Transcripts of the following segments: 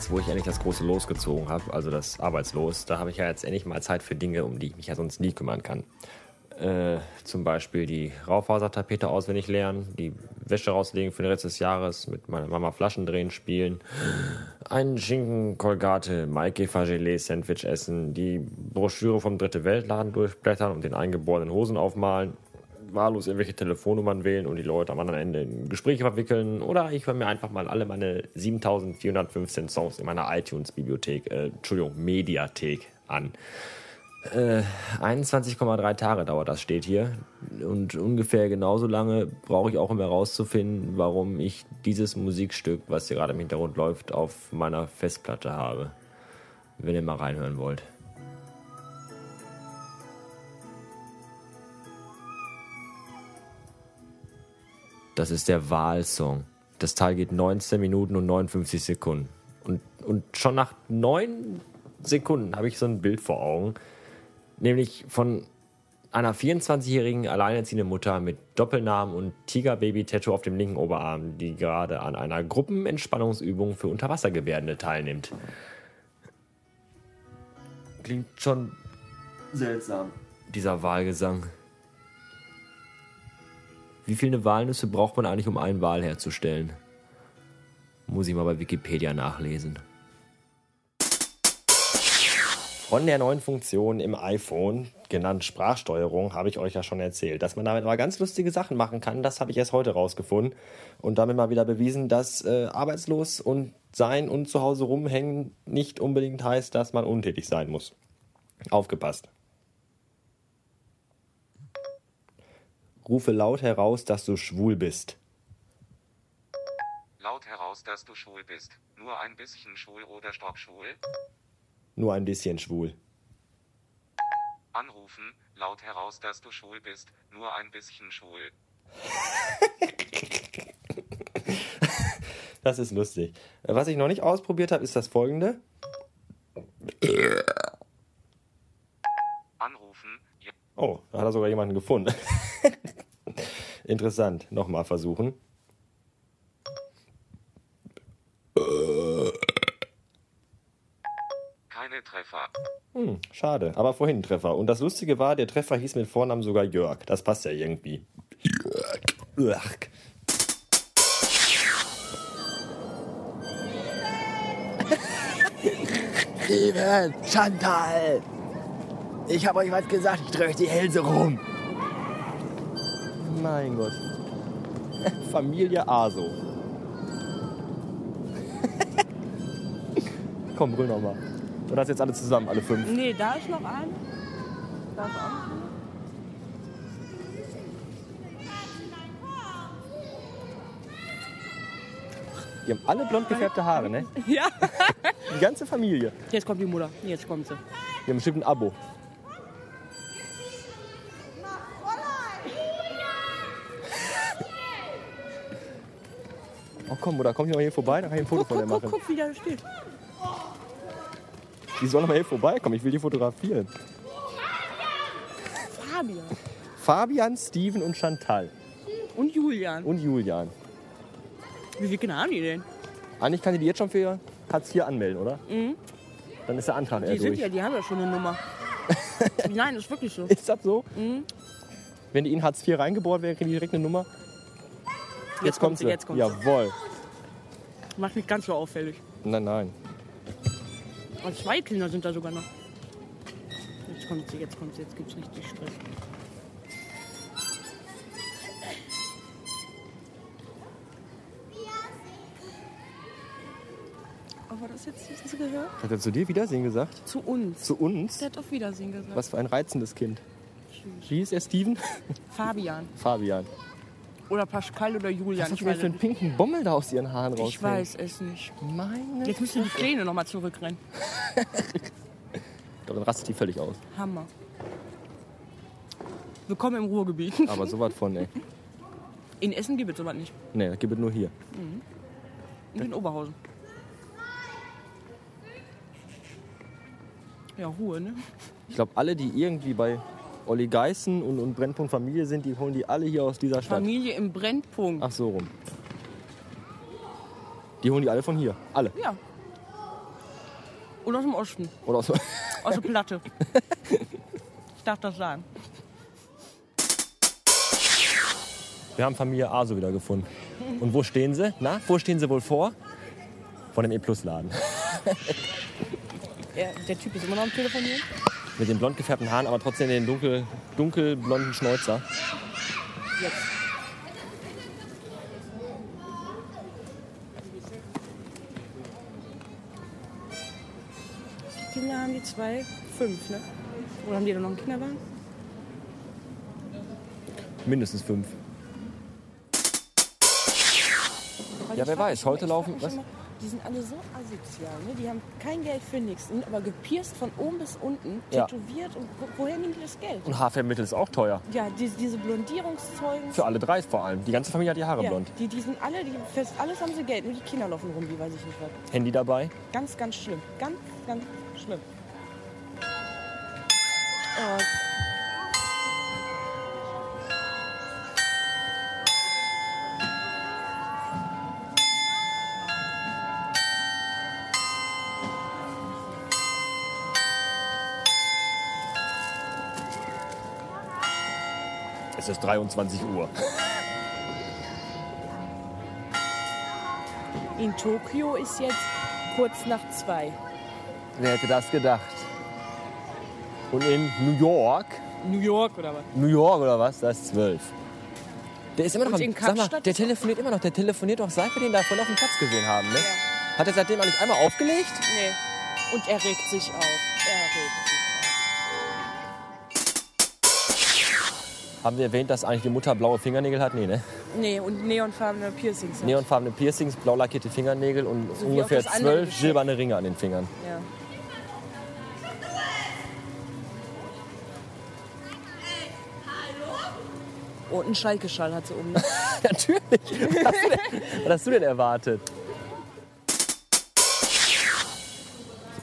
Jetzt, wo ich endlich das große Los gezogen habe, also das Arbeitslos, da habe ich ja jetzt endlich mal Zeit für Dinge, um die ich mich ja sonst nie kümmern kann. Äh, zum Beispiel die Raufasertapete auswendig lernen, die Wäsche rauslegen für den Rest des Jahres, mit meiner Mama Flaschen drehen spielen, einen Schinken Colgate Maikäfer Gelee Sandwich essen, die Broschüre vom Dritte Weltladen durchblättern und den eingeborenen Hosen aufmalen, wahllos irgendwelche Telefonnummern wählen und die Leute am anderen Ende in Gespräche verwickeln oder ich höre mir einfach mal alle meine 7415 Songs in meiner iTunes-Bibliothek, äh, Entschuldigung, Mediathek an. Äh, 21,3 Tage dauert das, steht hier. Und ungefähr genauso lange brauche ich auch, um herauszufinden, warum ich dieses Musikstück, was hier gerade im Hintergrund läuft, auf meiner Festplatte habe. Wenn ihr mal reinhören wollt. Das ist der Wahlsong. Das Teil geht 19 Minuten und 59 Sekunden. Und, und schon nach 9 Sekunden habe ich so ein Bild vor Augen, nämlich von einer 24-jährigen alleinerziehenden Mutter mit Doppelnamen und Tigerbaby-Tattoo auf dem linken Oberarm, die gerade an einer Gruppenentspannungsübung für Unterwassergebärdende teilnimmt. Klingt schon seltsam, dieser Wahlgesang. Wie viele Walnüsse braucht man eigentlich, um einen Wal herzustellen? Muss ich mal bei Wikipedia nachlesen. Von der neuen Funktion im iPhone, genannt Sprachsteuerung, habe ich euch ja schon erzählt. Dass man damit mal ganz lustige Sachen machen kann, das habe ich erst heute rausgefunden. Und damit mal wieder bewiesen, dass äh, arbeitslos und sein und zu Hause rumhängen nicht unbedingt heißt, dass man untätig sein muss. Aufgepasst. Rufe laut heraus, dass du schwul bist. Laut heraus, dass du schwul bist. Nur ein bisschen schwul oder stockschwul. Nur ein bisschen schwul. Anrufen, laut heraus, dass du schwul bist. Nur ein bisschen schwul. Das ist lustig. Was ich noch nicht ausprobiert habe, ist das folgende. Anrufen. Oh, da hat er sogar jemanden gefunden. Interessant. Nochmal versuchen. Keine Treffer. Hm, schade. Aber vorhin ein Treffer. Und das Lustige war, der Treffer hieß mit Vornamen sogar Jörg. Das passt ja irgendwie. Jörg. Jörg. Steven, Chantal, ich habe euch was gesagt, ich drehe euch die Hälse rum. Mein Gott. Familie Aso. Komm, brüll nochmal. Oder das jetzt alle zusammen, alle fünf? Nee, da ist noch ein. Da ist auch noch ein. Die haben alle blond gefärbte Haare, ne? Ja. Die ganze Familie. Jetzt kommt die Mutter. Jetzt kommt sie. Die haben bestimmt ein Abo. Oh komm, Mutter, komm hier mal hier vorbei, dann kann ich ein Foto Guck, von dir guck, machen. guck, guck, wie der steht. Die soll mal hier vorbeikommen, ich will die fotografieren. Fabian. Fabian, Steven und Chantal. Und Julian. Und Julian. Wie viele Kinder haben die denn? Eigentlich kann die die jetzt schon für Hartz IV anmelden, oder? Mhm. Dann ist der Antrag Die sind durch. ja, die haben ja schon eine Nummer. Nein, ist wirklich so. Ist das so? Mhm. Wenn die in Hartz IV reingebohrt wäre, kriegen die direkt eine Nummer? Jetzt, kommt sie, jetzt kommt sie. Jawohl. Macht nicht ganz so auffällig. Nein, nein. Und zwei Kinder sind da sogar noch. Jetzt kommt sie, jetzt kommt sie, jetzt gibt's richtig Stress. Aber das jetzt hast du gehört? Hat er zu dir Wiedersehen gesagt? Zu uns. Zu uns? Der hat auf Wiedersehen gesagt. Was für ein reizendes Kind. Wie hieß er, Steven? Fabian. Fabian. Oder Pascal oder Julian. Was hast ich du denn für einen pinken Bommel da aus ihren Haaren raus? ich weiß es nicht. Meine Jetzt müssen die Pläne nochmal zurückrennen. Dann rastet die völlig aus. Hammer. Willkommen im Ruhrgebiet. Aber sowas von, ey. In Essen gibt es sowas nicht. Nee, das gibt es nur hier. Und in Oberhausen. Ja, Ruhe, ne? Ich glaube, alle, die irgendwie bei Olli Geißen und, und Brennpunkt Familie sind, die holen die alle hier aus dieser Stadt. Familie im Brennpunkt. Ach so rum. Die holen die alle von hier. Alle. Ja. Oder aus dem Osten. Oder aus, Aus der Platte. ich darf das sagen. Wir haben Familie Aso wieder gefunden. Und wo stehen sie? Na, wo stehen sie wohl vor? Vor dem E-Plus-Laden. Ja, der Typ ist immer noch am Telefonieren. Mit den blond gefärbten Haaren, aber trotzdem den dunkel, dunkelblonden Schnäuzer. Jetzt. Viele Kinder haben die zwei? Fünf, ne? Oder haben die da noch einen Kinderwagen? Mindestens fünf. Ja, wer weiß, heute laufen- was? Die sind alle so asozial, ne? Die haben kein Geld für nichts, sind aber gepierst von oben bis unten, Ja. tätowiert und wo, woher nehmen die das Geld? Und Haarfärbemittel ist auch teuer. Ja, diese, diese Blondierungszeugen. Für alle drei vor allem. Die ganze Familie hat die Haare ja, blond. die, die sind alle, die fest, alles haben sie Geld, nur die Kinder laufen rum, wie weiß ich nicht was. Handy dabei. Ganz, ganz schlimm. Ganz, ganz schlimm. Oh, Es ist 23 Uhr. in Tokio ist jetzt kurz nach zwei. Wer hätte das gedacht? Und in New York, New York oder was? New York oder was? Da ist 12. Der ist immer noch Und am, in sag mal, der auch- telefoniert immer noch. Der telefoniert doch seit wir den da vorhin auf dem Platz gesehen haben, ne? Hat er seitdem eigentlich einmal aufgelegt? Nee. Und er regt sich auf. Er regt sich Haben wir erwähnt, dass eigentlich die Mutter blaue Fingernägel hat? Nee, ne? Nee, und neonfarbene Piercings. hat. Neonfarbene Piercings, blau lackierte Fingernägel und So ungefähr zwölf silberne Ringe an den Fingern. Ja. Und einen Schalke-Schall hat sie um. Ne? Natürlich. Was hast, du denn, was hast du denn erwartet?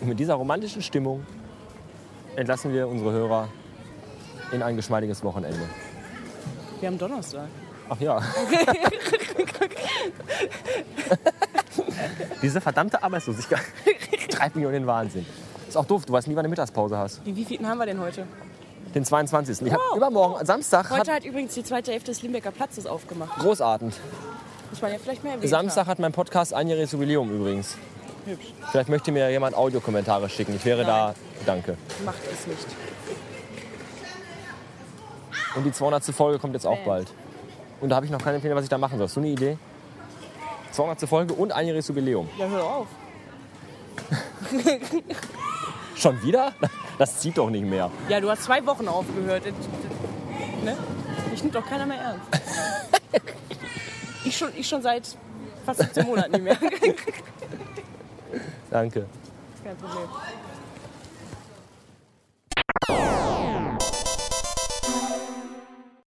Und mit dieser romantischen Stimmung entlassen wir unsere Hörer in ein geschmeidiges Wochenende. Wir haben Donnerstag. Ach ja. Diese verdammte Arbeitslosigkeit treibt mich um den Wahnsinn. Ist auch doof, du weißt nie, wann du Mittagspause hast. Den wievielten haben wir denn heute? Den 22. Ich hab Oh. übermorgen, Samstag, Heute hat hat übrigens die zweite Hälfte des Limbecker Platzes aufgemacht. großartig. Muss man ja vielleicht mehr erwähnen. Samstag hat mein Podcast einjähriges Jubiläum übrigens. Hübsch. Vielleicht möchte mir jemand Audiokommentare schicken. Ich wäre da. Danke. Macht es nicht. Und die 200. Folge kommt jetzt auch bald. Und da habe ich noch keine Empfehlung, was ich da machen soll. Hast du eine Idee? 200. Folge und einjähriges Jubiläum. Ja, hör auf. Schon wieder? Das zieht doch nicht mehr. Ja, du hast zwei Wochen aufgehört. Ne? Ich nimmt doch keiner mehr ernst. Ich schon, ich schon seit fast 17 Monaten nicht mehr. Danke. Kein Problem.